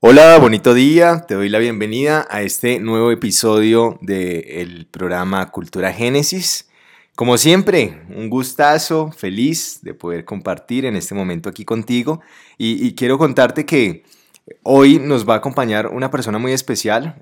Hola, bonito día. Te doy la bienvenida a este nuevo episodio del programa Cultura Génesis. Como siempre, un gustazo, feliz de poder compartir en este momento aquí contigo. Y, quiero contarte que hoy nos va a acompañar una persona muy especial.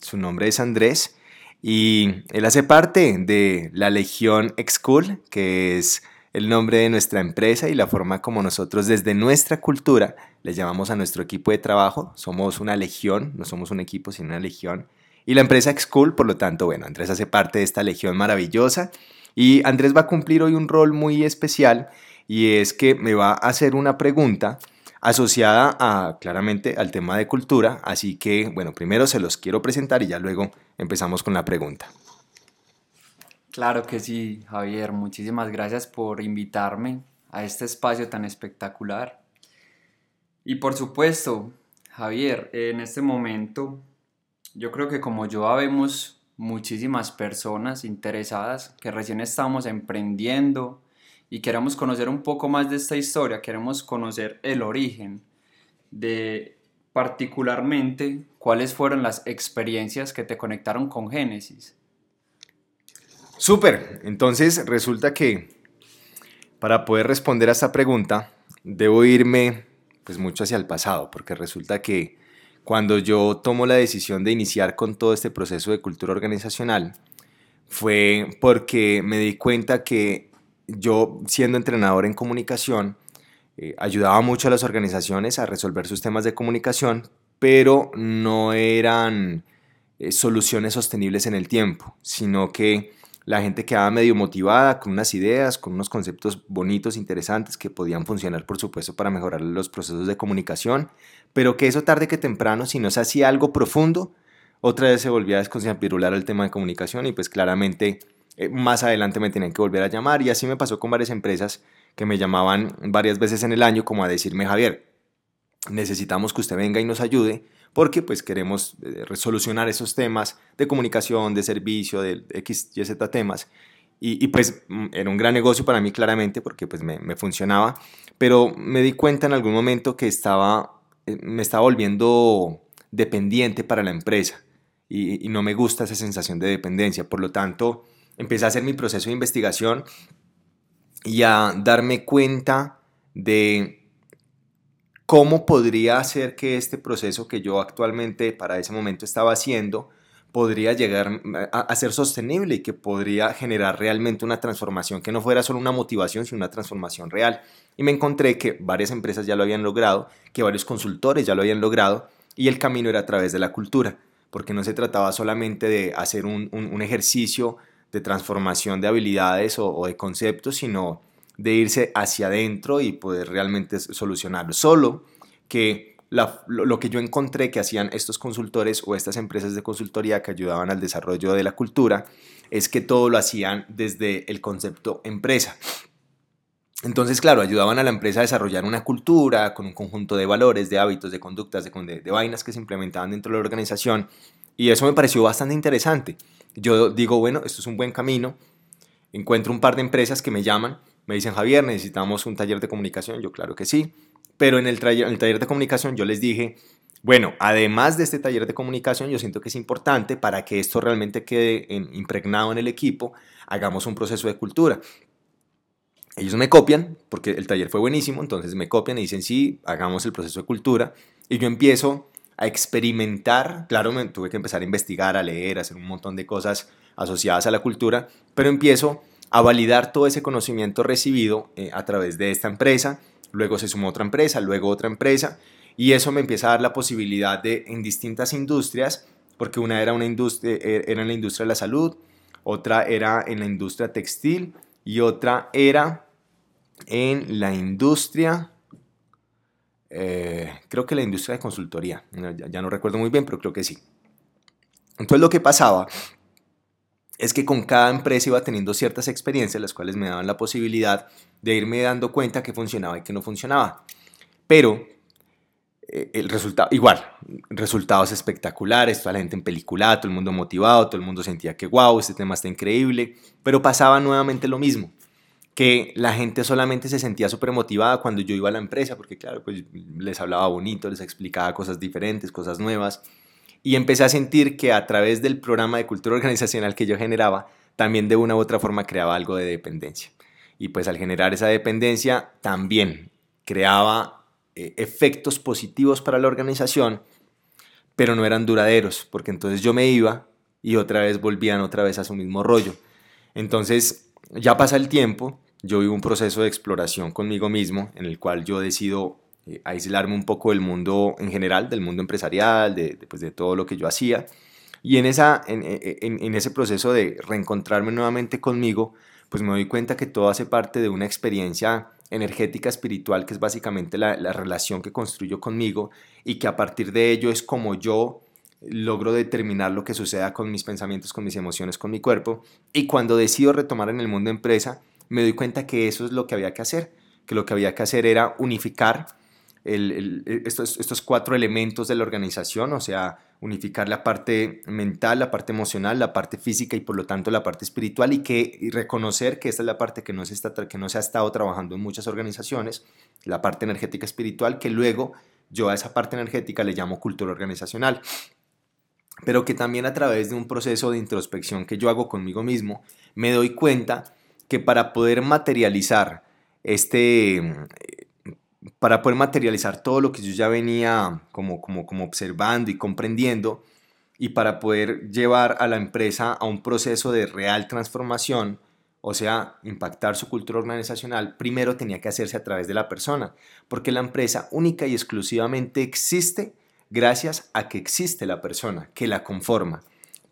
su nombre es Andrés y él hace parte de la Legión X-School, que es el nombre de nuestra empresa y la forma como nosotros desde nuestra cultura le llamamos a nuestro equipo de trabajo. Somos una legión, no somos un equipo, sino una legión. Y la empresa X-School, por lo tanto, bueno, Andrés hace parte de esta legión maravillosa. Y Andrés va a cumplir hoy un rol muy especial y es que me va a hacer una pregunta asociada a, claramente al tema de cultura. Así que, bueno, primero se los quiero presentar y ya luego empezamos con la pregunta. Claro que sí, Javier. Muchísimas gracias por invitarme a este espacio tan espectacular. Y por supuesto, Javier, en este momento yo creo que como yo habemos muchísimas personas interesadas que recién estamos emprendiendo y queremos conocer un poco más de esta historia, queremos conocer el origen de particularmente cuáles fueron las experiencias que te conectaron con Génesis Súper, entonces resulta que para poder responder a esta pregunta debo irme pues mucho hacia el pasado, porque resulta que cuando yo tomo la decisión de iniciar con todo este proceso de cultura organizacional, fue porque me di cuenta que yo, siendo entrenador en comunicación, eh, ayudaba mucho a las organizaciones a resolver sus temas de comunicación, pero no eran eh, soluciones sostenibles en el tiempo, sino que la gente quedaba medio motivada, con unas ideas, con unos conceptos bonitos, interesantes, que podían funcionar, por supuesto, para mejorar los procesos de comunicación, pero que eso tarde que temprano, si no se hacía algo profundo, otra vez se volvía a desconcertar el tema de comunicación y pues claramente eh, más adelante me tenían que volver a llamar. Y así me pasó con varias empresas que me llamaban varias veces en el año como a decirme, Javier, necesitamos que usted venga y nos ayude porque pues queremos eh, resolucionar esos temas de comunicación, de servicio, de X, Y, Z temas. Y, pues mm, era un gran negocio para mí claramente porque pues me, funcionaba, pero me di cuenta en algún momento que estaba, eh, me estaba volviendo dependiente para la empresa y, y no me gusta esa sensación de dependencia. Por lo tanto, empecé a hacer mi proceso de investigación y a darme cuenta de ¿Cómo podría hacer que este proceso que yo actualmente para ese momento estaba haciendo podría llegar a, ser sostenible y que podría generar realmente una transformación que no fuera solo una motivación, sino una transformación real? Y me encontré que varias empresas ya lo habían logrado, que varios consultores ya lo habían logrado y el camino era a través de la cultura, porque no se trataba solamente de hacer un, ejercicio de transformación de habilidades o de conceptos, sino de irse hacia adentro y poder realmente solucionarlo. Solo que lo, que yo encontré que hacían estos consultores o estas empresas de consultoría que ayudaban al desarrollo de la cultura es que todo lo hacían desde el concepto empresa. Entonces, claro, ayudaban a la empresa a desarrollar una cultura con un conjunto de valores, de hábitos, de conductas, de, de vainas que se implementaban dentro de la organización. Y eso me pareció bastante interesante. Yo digo, bueno, esto es un buen camino. Encuentro un par de empresas que me llaman me dicen, Javier, necesitamos un taller de comunicación. Yo, claro que sí. Pero en el, en el taller de comunicación yo les dije, bueno, además de este taller de comunicación, yo siento que es importante para que esto realmente quede impregnado en el equipo, hagamos un proceso de cultura. Ellos me copian, porque el taller fue buenísimo, entonces me copian y dicen, sí, hagamos el proceso de cultura. Y yo empiezo a experimentar, claro, tuve que empezar a investigar, a leer, a hacer un montón de cosas asociadas a la cultura, pero empiezo a validar todo ese conocimiento recibido eh, a través de esta empresa, luego se sumó otra empresa, luego otra empresa, y eso me empieza a dar la posibilidad de en distintas industrias, porque una era, una industria, eh, era en la industria de la salud, otra era en la industria textil y otra era en la industria, eh, creo que la industria de consultoría, ya no recuerdo muy bien, pero creo que sí. Entonces lo que pasaba es que con cada empresa iba teniendo ciertas experiencias, las cuales me daban la posibilidad de irme dando cuenta que funcionaba y que no funcionaba. Pero eh, el resultado, igual, resultados espectaculares, toda la gente en película, todo el mundo motivado, todo el mundo sentía que wow, este tema está increíble, pero pasaba nuevamente lo mismo, que la gente solamente se sentía súper motivada cuando yo iba a la empresa, porque claro, pues les hablaba bonito, les explicaba cosas diferentes, cosas nuevas, y empecé a sentir que a través del programa de cultura organizacional que yo generaba, también de una u otra forma creaba algo de dependencia. Y pues al generar esa dependencia, también creaba eh, efectos positivos para la organización, pero no eran duraderos, porque entonces yo me iba y otra vez volvían otra vez a su mismo rollo. Entonces, ya pasa el tiempo, yo vivo un proceso de exploración conmigo mismo en el cual yo decido eh, aislarme un poco del mundo en general, del mundo empresarial, de, de, pues, de todo lo que yo hacía. Y en, esa, en, en, ese proceso de reencontrarme nuevamente conmigo, pues me doy cuenta que todo hace parte de una experiencia energética espiritual, que es básicamente la, la relación que construyo conmigo y que a partir de ello es como yo logro determinar lo que suceda con mis pensamientos, con mis emociones, con mi cuerpo. Y cuando decido retomar en el mundo empresa, me doy cuenta que eso es lo que había que hacer, que lo que había que hacer era unificar el, estos, estos cuatro elementos de la organización, o sea, unificar la parte mental, la parte emocional, la parte física y por lo tanto la parte espiritual y, que, y reconocer que esta es la parte que no, se está, que no se ha estado trabajando en muchas organizaciones, la parte energética espiritual, que luego yo a esa parte energética le llamo cultura organizacional pero que también a través de un proceso de introspección que yo hago conmigo mismo, me doy cuenta que para poder materializar este, para poder materializar todo lo que yo ya venía como, como, como observando y comprendiendo, y para poder llevar a la empresa a un proceso de real transformación, o sea, impactar su cultura organizacional, primero tenía que hacerse a través de la persona, porque la empresa única y exclusivamente existe gracias a que existe la persona que la conforma.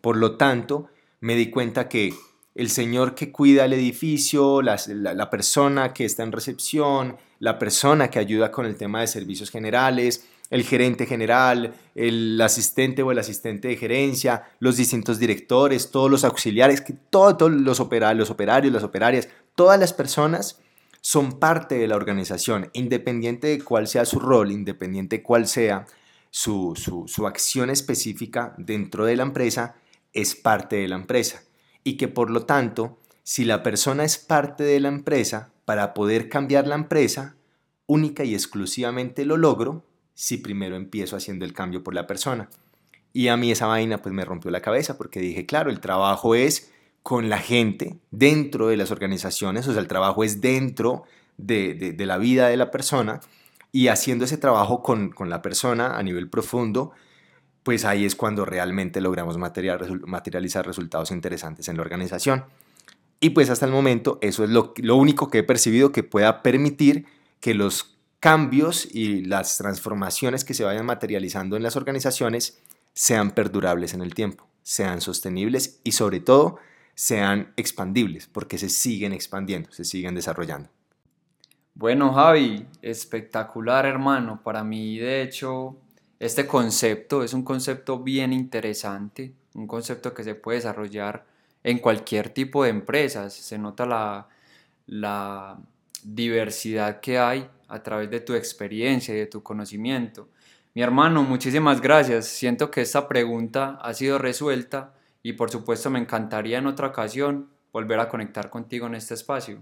Por lo tanto, me di cuenta que el señor que cuida el edificio, la, la, persona que está en recepción, la persona que ayuda con el tema de servicios generales, el gerente general, el asistente o el asistente de gerencia, los distintos directores, todos los auxiliares, que todos los, opera, los operarios, las operarias, todas las personas son parte de la organización, independiente de cuál sea su rol, independiente de cuál sea su, su, su acción específica dentro de la empresa, es parte de la empresa y que por lo tanto, si la persona es parte de la empresa, para poder cambiar la empresa, única y exclusivamente lo logro si primero empiezo haciendo el cambio por la persona. Y a mí esa vaina pues me rompió la cabeza porque dije, claro, el trabajo es con la gente dentro de las organizaciones, o sea, el trabajo es dentro de, de, de la vida de la persona y haciendo ese trabajo con, con la persona a nivel profundo, pues ahí es cuando realmente logramos materializar resultados interesantes en la organización. Y pues hasta el momento eso es lo, lo único que he percibido que pueda permitir que los cambios y las transformaciones que se vayan materializando en las organizaciones sean perdurables en el tiempo, sean sostenibles y sobre todo sean expandibles, porque se siguen expandiendo, se siguen desarrollando. Bueno, Javi, espectacular hermano. Para mí, de hecho, este concepto es un concepto bien interesante, un concepto que se puede desarrollar en cualquier tipo de empresas. Se nota la, diversidad que hay a través de tu experiencia y de tu conocimiento. Mi hermano, muchísimas gracias. Siento que esta pregunta ha sido resuelta y por supuesto me encantaría en otra ocasión volver a conectar contigo en este espacio.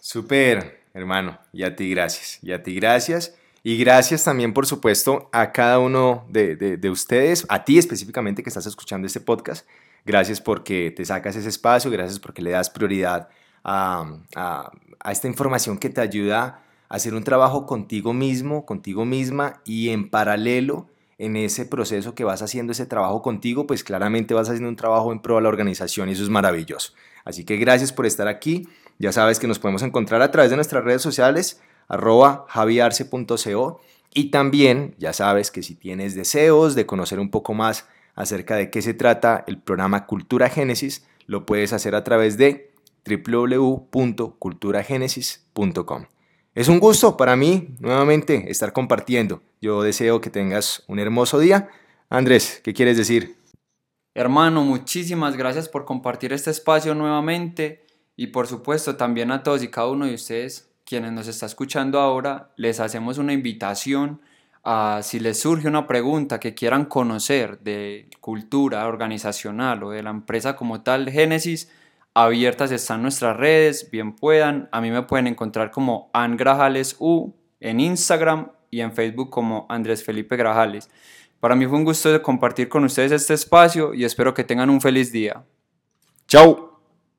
Super, hermano. Y a ti gracias. Y a ti gracias. Y gracias también, por supuesto, a cada uno de, de, de, ustedes, a ti específicamente que estás escuchando este podcast. Gracias porque te sacas ese espacio, gracias porque le das prioridad a, a, a esta información que te ayuda a hacer un trabajo contigo mismo, contigo misma y en paralelo en ese proceso que vas haciendo ese trabajo contigo, pues claramente vas haciendo un trabajo en pro de la organización y eso es maravilloso. Así que gracias por estar aquí. Ya sabes que nos podemos encontrar a través de nuestras redes sociales arroba javiarse.co y también ya sabes que si tienes deseos de conocer un poco más acerca de qué se trata el programa Cultura Génesis, lo puedes hacer a través de www.culturagenesis.com. Es un gusto para mí nuevamente estar compartiendo. Yo deseo que tengas un hermoso día. Andrés, ¿qué quieres decir? Hermano, muchísimas gracias por compartir este espacio nuevamente y por supuesto también a todos y cada uno de ustedes quienes nos está escuchando ahora, les hacemos una invitación a si les surge una pregunta que quieran conocer de cultura organizacional o de la empresa como tal Génesis, abiertas están nuestras redes, bien puedan. A mí me pueden encontrar como Angrajales U en Instagram y en Facebook como Andrés Felipe Grajales. Para mí fue un gusto compartir con ustedes este espacio y espero que tengan un feliz día. Chao.